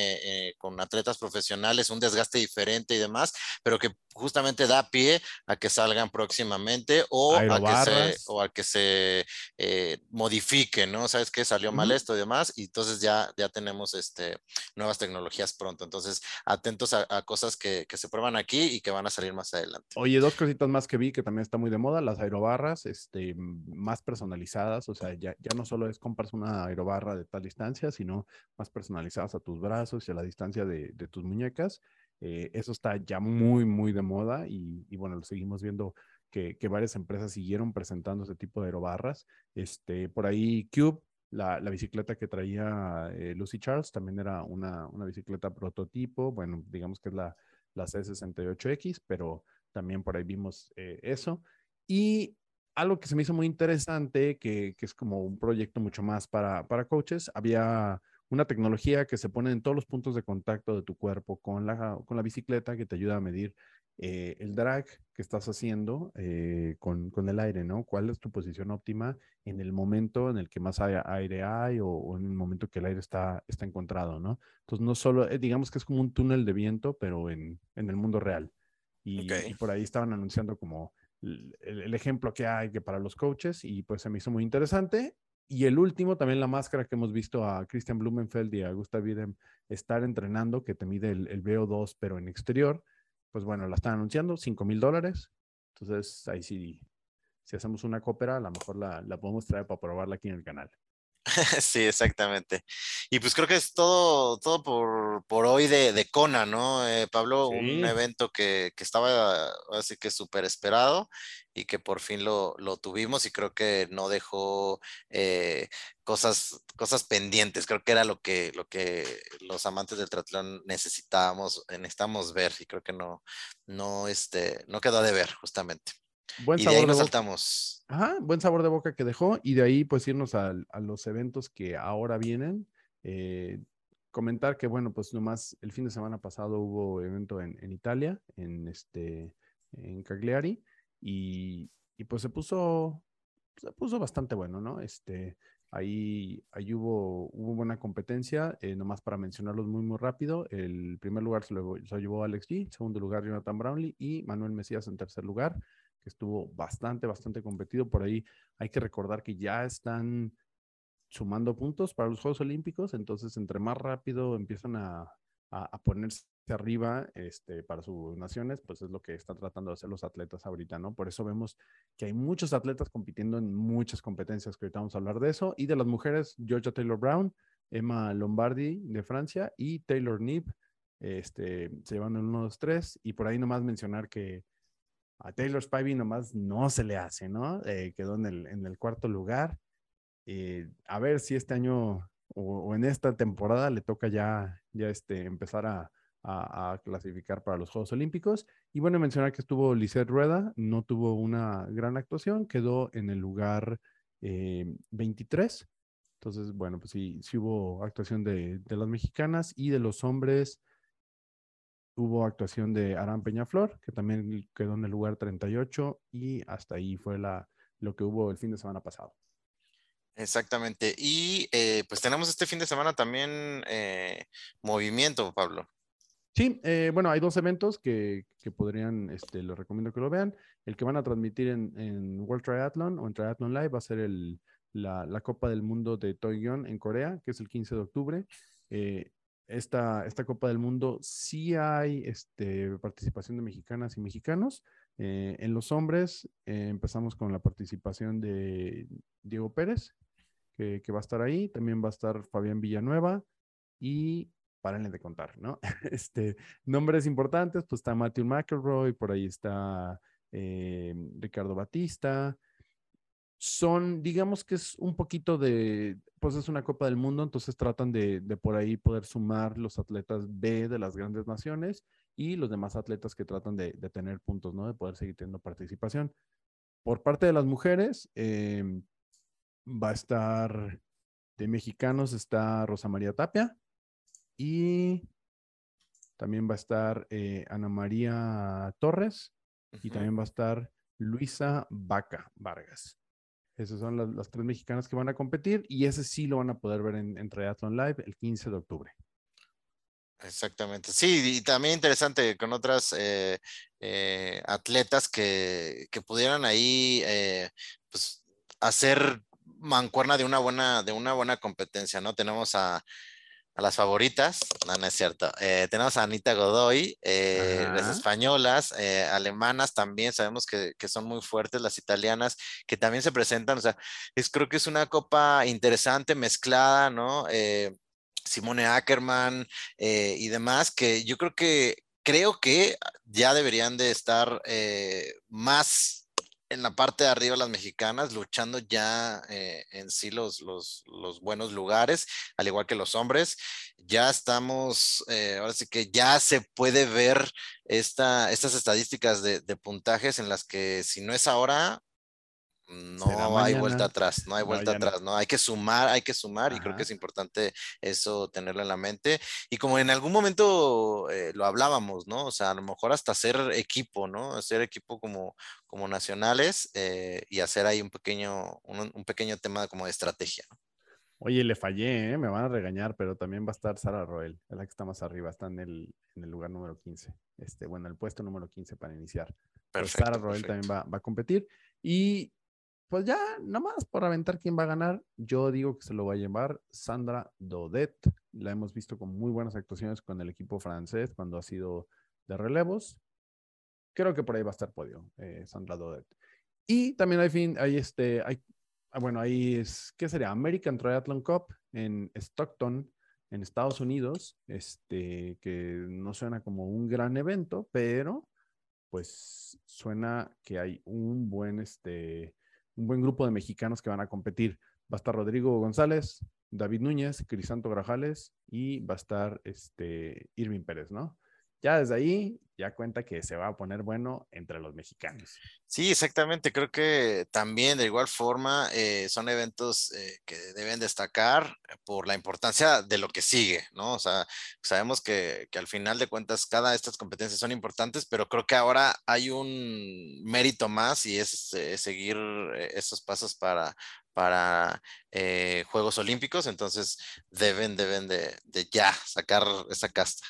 con atletas profesionales, un desgaste diferente y demás, pero que justamente da pie a que salgan próximamente o a que se o a que se eh, modifique, ¿no? Sabes que salió mal esto y demás, y entonces ya, ya tenemos este, nuevas tecnologías pronto. Entonces, atentos a, a cosas que, que, se prueban aquí y que van a salir más adelante. Oye, dos cositas más que vi que también está muy de moda, las aerobarras, este, más personalizadas, o sea, ya, ya no solo es compras una aerobarra de tal distancia, sino más personalizadas a tus brazos y a la distancia de, de tus muñecas. Eh, eso está ya muy, muy de moda y, y, bueno, lo seguimos viendo que, varias empresas siguieron presentando ese tipo de aerobarras. Este, por ahí Cube, la, la bicicleta que traía eh, Lucy Charles, también era una, una, bicicleta prototipo, bueno, digamos que es la, la C68X, pero también por ahí vimos eh, eso. Y algo que se me hizo muy interesante, que, que es como un proyecto mucho más para, para coaches, había una tecnología que se pone en todos los puntos de contacto de tu cuerpo con la, con la bicicleta que te ayuda a medir eh, el drag que estás haciendo eh, con, con, el aire, ¿no? ¿Cuál es tu posición óptima en el momento en el que más aire hay o, o, en el momento que el aire está, está encontrado, ¿no? Entonces, no solo, eh, digamos que es como un túnel de viento, pero en, en el mundo real. Y, okay. y, por ahí estaban anunciando como el, el, ejemplo que hay que para los coaches y pues se me hizo muy interesante y el último, también la máscara que hemos visto a Christian Blumenfeld y a Gustav Wiedem estar entrenando, que te mide el, el VO2, pero en exterior, pues bueno, la están anunciando, 5 mil dólares. Entonces, ahí sí, si hacemos una cópera, a lo mejor la, la podemos traer para probarla aquí en el canal. sí, exactamente. Y pues creo que es todo, todo por, por hoy de, de Kona, ¿no, eh, Pablo? Sí. Un evento que, que estaba así que súper esperado y que por fin lo, lo, tuvimos y creo que no dejó eh, cosas, cosas pendientes. Creo que era lo que, lo que los amantes del triatlón necesitábamos, necesitamos ver y creo que no, no, este, no quedó de ver justamente. Buen y sabor de ahí nos boca. saltamos. Ajá, buen sabor de boca que dejó y de ahí pues irnos a, a los eventos que ahora vienen. Eh, comentar que bueno, pues nomás el fin de semana pasado hubo evento en, en Italia, en este, en Cagliari y, y, pues se puso, se puso bastante bueno, ¿no? Este, ahí, ahí hubo, hubo buena competencia, eh, nomás para mencionarlos muy, muy rápido. El primer lugar se lo, se lo llevó Alex G, segundo lugar Jonathan Brownlee y Manuel Mesías en tercer lugar que estuvo bastante, bastante competido. Por ahí hay que recordar que ya están sumando puntos para los Juegos Olímpicos, entonces entre más rápido empiezan a, a, ponerse arriba este, para sus naciones, pues es lo que están tratando de hacer los atletas ahorita, ¿no? Por eso vemos que hay muchos atletas compitiendo en muchas competencias, que ahorita vamos a hablar de eso, y de las mujeres, Georgia Taylor Brown, Emma Lombardi de Francia y Taylor Nib, este, se llevan el 1, 2, 3, y por ahí nomás mencionar que a Taylor Spivey nomás no se le hace, ¿no? Eh, quedó en el, cuarto lugar. Eh, a ver si este año o, en esta temporada le toca ya, ya este, empezar a, clasificar para los Juegos Olímpicos. Y bueno, mencionar que estuvo Lisette Rueda, no tuvo una gran actuación, quedó en el lugar 23. Eh, Entonces, bueno, pues sí, sí hubo actuación de las mexicanas y de los hombres hubo actuación de Aran Peñaflor, que también quedó en el lugar 38 y hasta ahí fue la, lo que hubo el fin de semana pasado. Exactamente. Y eh, pues tenemos este fin de semana también eh, movimiento, Pablo. Sí, eh, bueno, hay dos eventos que, que, podrían, este, les recomiendo que lo vean. El que van a transmitir en, en World Triathlon o en Triathlon Live va a ser el, la, la, Copa del Mundo de Toyeon en Corea, que es el 15 de octubre. Esta, esta Copa del Mundo sí hay este, participación de mexicanas y mexicanos. en los hombres empezamos con la participación de Diego Pérez, que, va a estar ahí. También va a estar Fabián Villanueva y párenle de contar, ¿no? Este, nombres importantes, pues está Matthew McElroy, por ahí está eh, Ricardo Batista. Son, digamos que es un poquito de, pues es una Copa del Mundo, entonces tratan de, de por ahí poder sumar los atletas B de las grandes naciones y los demás atletas que tratan de, de tener puntos, ¿no? De poder seguir teniendo participación. Por parte de las mujeres, eh, va a estar de mexicanos, está Rosa María Tapia y también va a estar eh, Ana María Torres y también va a estar Luisa Vaca Vargas. Esas son las, tres mexicanas que van a competir y ese sí lo van a poder ver en, en Triathlon Live el 15 de octubre. Exactamente. Sí, y también interesante con otras eh, eh, atletas que, que, pudieran ahí pues, hacer mancuerna de una buena, de una buena competencia, ¿no? Tenemos a, las favoritas, no, no es cierto. Eh, tenemos a Anita Godoy, eh, las españolas, eh, alemanas también, sabemos que, son muy fuertes, las italianas que también se presentan, o sea, es, creo que es una copa interesante, mezclada, ¿no? Simone Ackerman y demás, que yo creo que, creo que ya deberían de estar más en la parte de arriba las mexicanas luchando ya eh, en sí los, los, buenos lugares, al igual que los hombres. Ya estamos, eh, ahora sí que ya se puede ver esta, estas estadísticas de, de puntajes en las que si no es ahora, no hay vuelta atrás, no hay vuelta atrás, no hay que sumar, hay que sumar y creo que es importante eso tenerlo en la mente. Y como en algún momento eh, lo hablábamos, ¿no? O sea, a lo mejor hasta hacer equipo, ¿no? Hacer equipo como, como nacionales eh, y hacer ahí un pequeño, un, pequeño tema como de estrategia. Oye, le fallé, ¿eh? me van a regañar, pero también va a estar Sara Roel, es la que está más arriba, está en el, en el lugar número 15, este, bueno, el puesto número 15 para iniciar. Perfecto, Sara Roel también va, va, a competir. Y pues ya, nomás por aventar quién va a ganar, yo digo que se lo va a llevar Sandra Dodet. La hemos visto con muy buenas actuaciones con el equipo francés cuando ha sido de relevos. Creo que por ahí va a estar podio, eh, Sandra Dodet. Y también hay fin, hay este, hay, ah, bueno, ahí es, ¿qué sería? American Triathlon Cup en Stockton, en Estados Unidos, este, que no suena como un gran evento, pero pues suena que hay un buen, este, un buen grupo de mexicanos que van a competir. Va a estar Rodrigo González, David Núñez, Crisanto Grajales y va a estar este Irving Pérez, ¿no? Ya desde ahí ya cuenta que se va a poner bueno entre los mexicanos. Sí, exactamente. Creo que también de igual forma eh, son eventos eh, que deben destacar por la importancia de lo que sigue, ¿no? O sea, sabemos que, al final de cuentas cada de estas competencias son importantes, pero creo que ahora hay un mérito más y es eh, seguir esos pasos para, para Juegos Olímpicos, entonces deben, deben de, de ya sacar esa casta.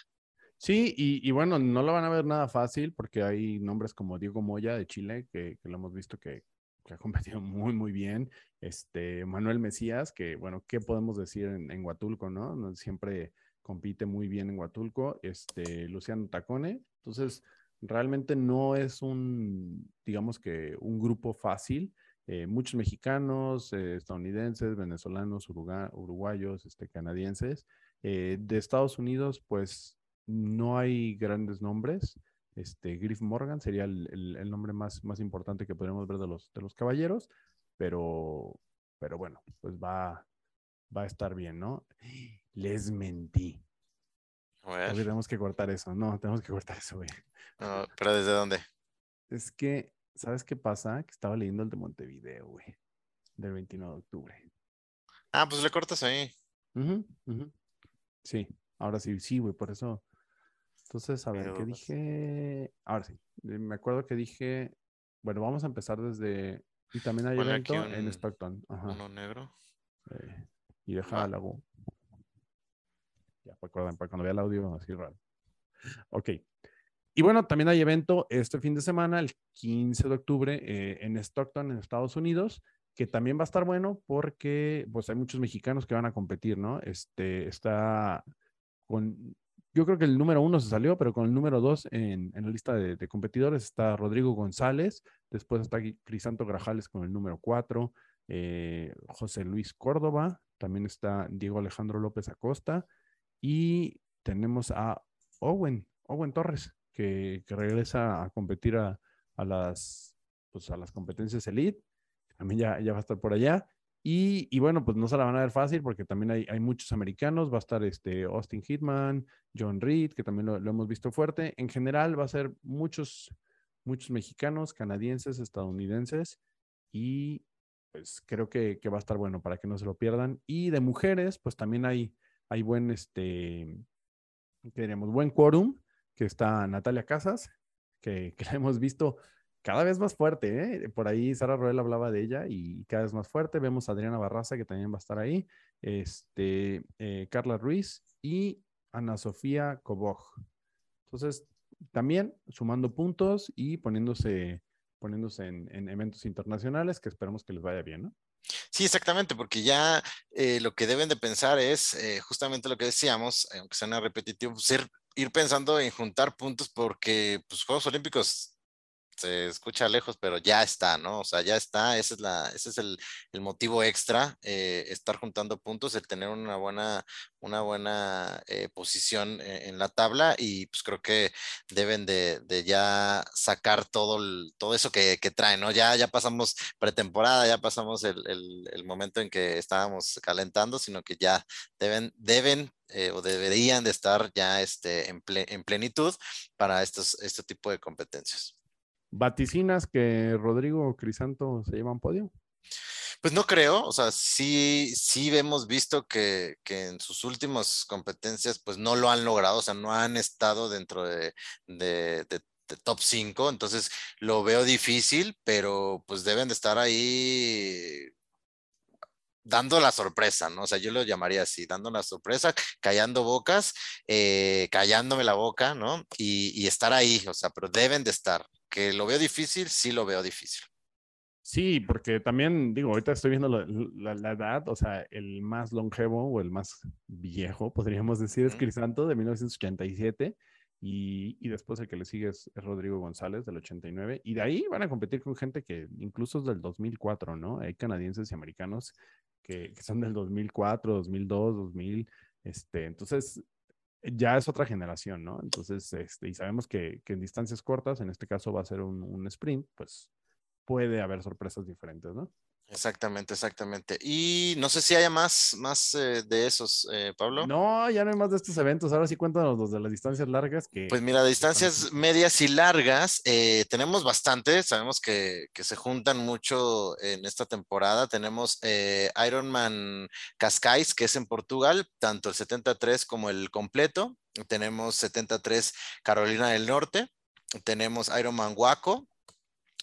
Sí, y, bueno, no lo van a ver nada fácil porque hay nombres como Diego Moya de Chile, que, lo hemos visto que, ha competido muy, muy bien. Este, Manuel Mesías, que bueno, ¿qué podemos decir en, Huatulco, no? Siempre compite muy bien en Huatulco. Este, Luciano Tacone. Entonces, realmente no es un, digamos que un grupo fácil. Eh, muchos mexicanos, eh, estadounidenses, venezolanos, uruguayos, este, canadienses. Eh, de Estados Unidos, pues no hay grandes nombres. Este, Griff Morgan sería el, nombre más, más importante que podríamos ver de los, de los caballeros, pero, pero bueno, pues va, va a estar bien, ¿no? Les mentí. A ver. tenemos que cortar eso. No, tenemos que cortar eso, güey. No, pero ¿desde dónde? Es que, ¿sabes qué pasa? Que estaba leyendo el de Montevideo, güey. Del 29 de octubre. Ah, pues le cortas ahí. Sí, ahora sí, sí, güey, por eso. Entonces, a ver, Pero, ¿qué pues- dije? Ahora sí, eh, me acuerdo que dije, bueno, vamos a empezar desde, y también hay Ponle evento en Stockton. Ajá. Uno negro. eh, y deja Va. el lago. Ya, para cuando, para cuando vea el audio así raro. Ok. Y bueno, también hay evento este fin de semana, el 15 de octubre, eh, en Stockton, en Estados Unidos, que también va a estar bueno porque pues hay muchos mexicanos que van a competir, ¿no? Este está con, yo creo que el número uno se salió, pero con el número dos en, la lista de, competidores está Rodrigo González, después está Crisanto Grajales con el número cuatro, eh, José Luis Córdoba, también está Diego Alejandro López Acosta y tenemos a Owen, Owen Torres, que, regresa a competir a, a las, pues, a las competencias elite. También ya, ya va a estar por allá. Y, bueno, pues no se la van a ver fácil porque también hay, muchos americanos. Va a estar este Austin Hitman, John Reed, que también lo, hemos visto fuerte. En general va a ser muchos, muchos mexicanos, canadienses, estadounidenses. Y pues creo que, que va a estar bueno para que no se lo pierdan. Y de mujeres, pues también hay, hay buen, este, ¿qué diríamos? Buen quórum, que está Natalia Casas, que, que la hemos visto cada vez más fuerte, ¿eh? Por ahí Sara Roel hablaba de ella y cada vez más fuerte. Vemos a Adriana Barraza, que también va a estar ahí, este, eh, Carla Ruiz y Ana Sofía Coboj. Entonces, también sumando puntos y poniéndose, poniéndose en, en eventos internacionales que esperamos que les vaya bien, ¿no? Sí, exactamente, porque ya eh, lo que deben de pensar es eh, justamente lo que decíamos, aunque suena repetitivo, pues, ir, ir pensando en juntar puntos porque pues, Juegos Olímpicos se escucha lejos, pero ya está, ¿no? O sea, ya está, ese es, la, ese es el, el motivo extra, eh, estar juntando puntos, el tener una buena, una buena eh, posición en, en, la tabla y pues creo que deben de, de ya sacar todo, el, todo eso que, que traen, ¿no? Ya, ya pasamos pretemporada, ya pasamos el, el, el momento en que estábamos calentando, sino que ya deben, deben eh, o deberían de estar ya este, en, ple, en plenitud para estos, este tipo de competencias. ¿Vaticinas que Rodrigo Crisanto se llevan podio? Pues no creo, o sea, sí, sí hemos visto que, que, en sus últimas competencias pues no lo han logrado, o sea, no han estado dentro de, de, top 5, entonces lo veo difícil, pero pues deben de estar ahí dando la sorpresa, ¿no? O sea, yo lo llamaría así, dando la sorpresa, callando bocas, eh, callándome la boca, ¿no? Y, y estar ahí, o sea, pero deben de estar. Que lo veo difícil, sí lo veo difícil. Sí, porque también, digo, ahorita estoy viendo la, la, la, edad, o sea, el más longevo o el más viejo, podríamos decir, es Crisanto de 1987 y, y, después el que le sigue es, es, Rodrigo González del 89 y de ahí van a competir con gente que incluso es del 2004, ¿no? Hay canadienses y americanos que, que son del 2004, 2002, 2000, este, entonces ya es otra generación, ¿no? Entonces, este, y sabemos que, que en distancias cortas, en este caso va a ser un, un sprint, pues puede haber sorpresas diferentes, ¿no? Exactamente, exactamente. Y no sé si haya más, más eh, de esos, eh, Pablo. No, ya no hay más de estos eventos. Ahora sí cuéntanos los de las distancias largas. Que, pues mira, distancias medias y largas, eh, tenemos bastante. Sabemos que, que, se juntan mucho en esta temporada. Tenemos eh, Ironman Cascais, que es en Portugal, tanto el 73 como el completo. Tenemos 73 Carolina del Norte. Tenemos Ironman Waco,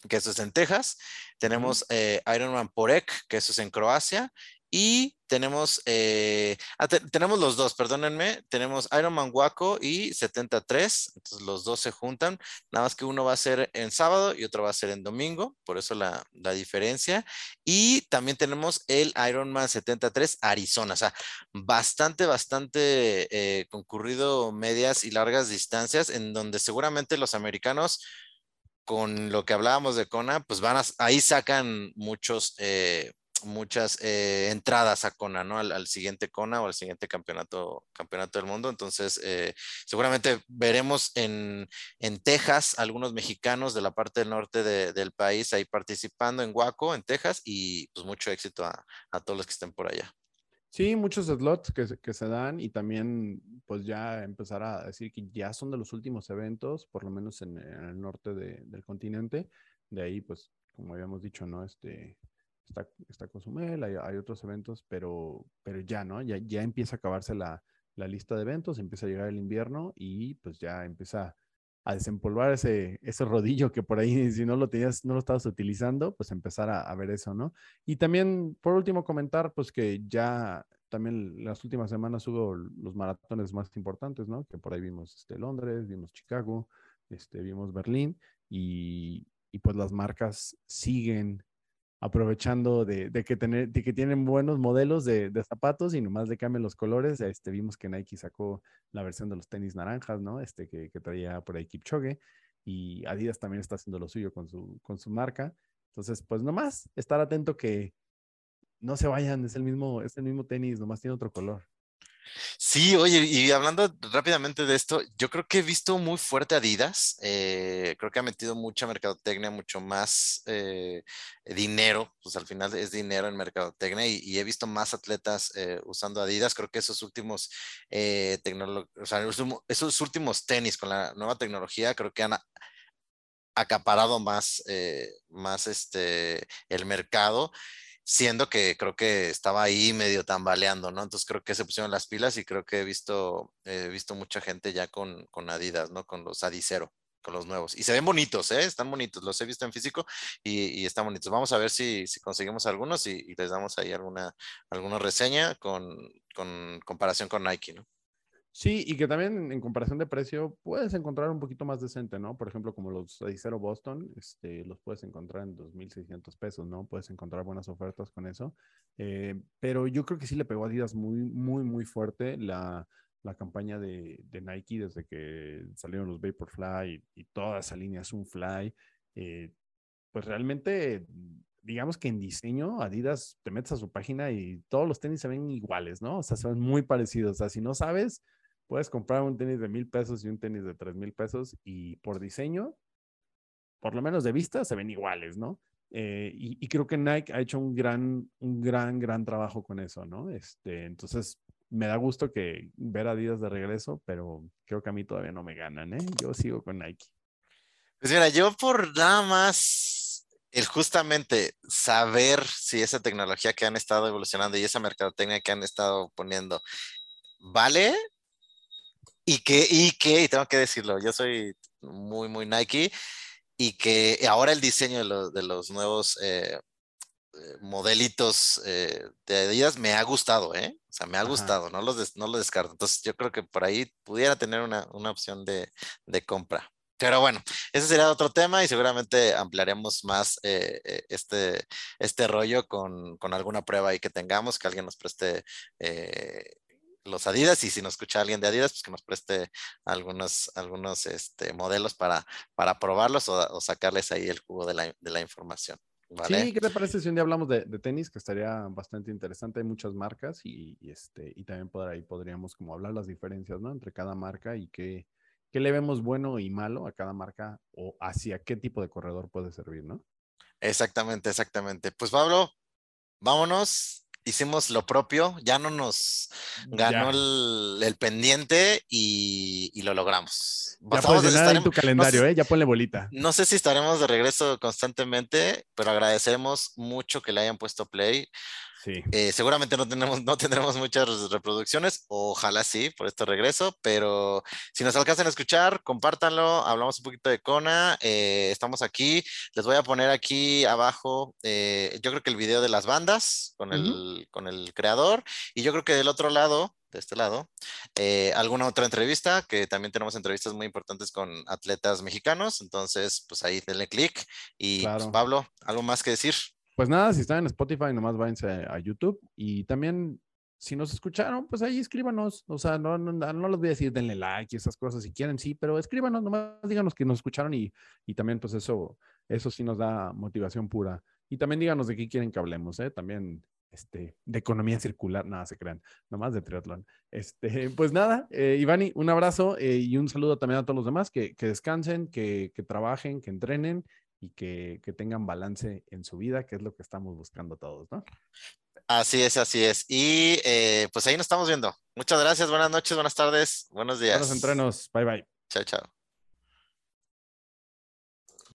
que eso es en Texas. Tenemos eh, Ironman Porek, que eso es en Croacia. Y tenemos, eh, ah, te, tenemos los dos, perdónenme, tenemos Ironman Waco y 73, entonces los dos se juntan, nada más que uno va a ser en sábado y otro va a ser en domingo, por eso la, la diferencia. Y también tenemos el Ironman 73 Arizona, o sea, bastante, bastante eh, concurrido medias y largas distancias, en donde seguramente los americanos con lo que hablábamos de Kona, pues van a, ahí sacan muchos, eh, muchas eh, entradas a Kona, ¿no? Al, siguiente Kona o al siguiente campeonato, campeonato del mundo. Entonces, eh, seguramente veremos en, en, Texas algunos mexicanos de la parte del norte de, del país ahí participando en Waco, en Texas, y pues mucho éxito a, a todos los que estén por allá. Sí, muchos slots que, que, se dan y también pues ya empezar a decir que ya son de los últimos eventos, por lo menos en, el norte de, del continente. De ahí pues como habíamos dicho, ¿no? Este, está, está Cozumel, hay, hay, otros eventos, pero, pero ya, ¿no? Ya, ya empieza a acabarse la, la lista de eventos, empieza a llegar el invierno y pues ya empieza a desempolvar ese, ese rodillo que por ahí, si no lo tenías, no lo estabas utilizando, pues empezar a, ver eso, ¿no? Y también, por último, comentar, pues que ya también las últimas semanas hubo los maratones más importantes, ¿no? Que por ahí vimos este, Londres, vimos Chicago, este, vimos Berlín y, y pues las marcas siguen aprovechando de, que, tener, de que tienen buenos modelos de, zapatos y nomás le cambian los colores. Este, vimos que Nike sacó la versión de los tenis naranjas, ¿no? Este que, traía por ahí Kipchoge y Adidas también está haciendo lo suyo con su, con su marca. Entonces, pues nomás estar atento que no se vayan, es el mismo, es el mismo tenis, nomás tiene otro color. Sí, oye, y hablando rápidamente de esto, yo creo que he visto muy fuerte Adidas, eh, creo que ha metido mucha mercadotecnia, mucho más eh, dinero, pues al final es dinero en mercadotecnia y, he visto más atletas eh, usando Adidas, creo que esos últimos, o sea, esos últimos tenis con la nueva tecnología, creo que han acaparado más, más este, el mercado siendo que creo que estaba ahí medio tambaleando, ¿no? Entonces creo que se pusieron las pilas y creo que he visto, he visto mucha gente ya con, con Adidas, ¿no? Con los Adicero, con los nuevos. Y se ven bonitos, ¿eh? Están bonitos, los he visto en físico y, y están bonitos. Vamos a ver si, si conseguimos algunos y, y, les damos ahí alguna, alguna reseña con, con comparación con Nike, ¿no? Sí, y que también en comparación de precio puedes encontrar un poquito más decente, ¿no? Por ejemplo, como los Adicero Boston, este, los puedes encontrar en 2.600 pesos, ¿no? Puedes encontrar buenas ofertas con eso. Eh, pero yo creo que sí le pegó a Adidas muy, muy, muy fuerte la, la campaña de, de, Nike desde que salieron los Vaporfly y, toda esa línea es un fly. Eh, pues realmente digamos que en diseño, Adidas te metes a su página y todos los tenis se ven iguales, ¿no? O sea, se ven muy parecidos. O sea, si no sabes, puedes comprar un tenis de mil pesos y un tenis de tres mil pesos y por diseño, por lo menos de vista, se ven iguales, ¿no? Eh, y, creo que Nike ha hecho un gran, un gran, gran trabajo con eso, ¿no? Este, entonces, me da gusto que ver a Adidas de regreso, pero creo que a mí todavía no me ganan, ¿eh? Yo sigo con Nike. Pues mira, yo por nada más el justamente saber si esa tecnología que han estado evolucionando y esa mercadotecnia que han estado poniendo vale y que, y que, y tengo que decirlo, yo soy muy, muy Nike y que ahora el diseño de los, de los nuevos eh, eh, modelitos eh, de Adidas me ha gustado, ¿eh? O sea, me ha gustado, no los, no lo descarto. Entonces, yo creo que por ahí pudiera tener una, una opción de, de, compra. Pero bueno, ese sería otro tema y seguramente ampliaremos más este, este rollo con, con, alguna prueba ahí que tengamos, que alguien nos preste los Adidas y si nos escucha alguien de Adidas, pues que nos preste algunos, algunos este, modelos para, para probarlos o, sacarles ahí el jugo de la, de la información. Sí, ¿qué te parece si un día hablamos de, de, tenis? Que estaría bastante interesante. Hay muchas marcas y, este, y también por ahí podríamos como hablar las diferencias, ¿no? Entre cada marca y qué, qué le vemos bueno y malo a cada marca o hacia qué tipo de corredor puede servir, ¿no? Exactamente, exactamente. Pues Pablo, vámonos hicimos lo propio, ya no nos ganó el, pendiente y, lo logramos. Ya puedes llenar en tu calendario, ¿eh? Ya ponle bolita. No sé si estaremos de regreso constantemente, pero agradeceremos mucho que le hayan puesto play. Sí. Eh, seguramente no, tenemos, no tendremos muchas reproducciones, ojalá sí, por este regreso, pero si nos alcanzan a escuchar, compártanlo, hablamos un poquito de Kona, eh, estamos aquí, les voy a poner aquí abajo, eh, yo creo que el video de las bandas con el, con el creador, y yo creo que del otro lado, de este lado, alguna otra entrevista, que también tenemos entrevistas muy importantes con atletas mexicanos, entonces pues ahí denle clic y pues, Pablo, ¿algo más que decir? Pues nada, si están en Spotify, nomás váyanse a YouTube. Y también, si nos escucharon, pues ahí escríbanos. O sea, no, no, no les voy a decir denle like y esas cosas si quieren, sí, pero escríbanos, nomás díganos que nos escucharon y, y también, pues eso, eso sí nos da motivación pura. Y también díganos de qué quieren que hablemos, ¿eh? También este, de economía circular, nada se crean, nomás de triatlón. Este, pues nada, eh, Ivani, un abrazo eh, y un saludo también a todos los demás, que, que descansen, que, que, trabajen, que entrenen y que, que, tengan balance en su vida, que es lo que estamos buscando todos, ¿no? Así es, así es. Y eh, pues ahí nos estamos viendo. Muchas gracias, buenas noches, buenas tardes, buenos días. Buenos entrenos. Bye bye. Chao, chao.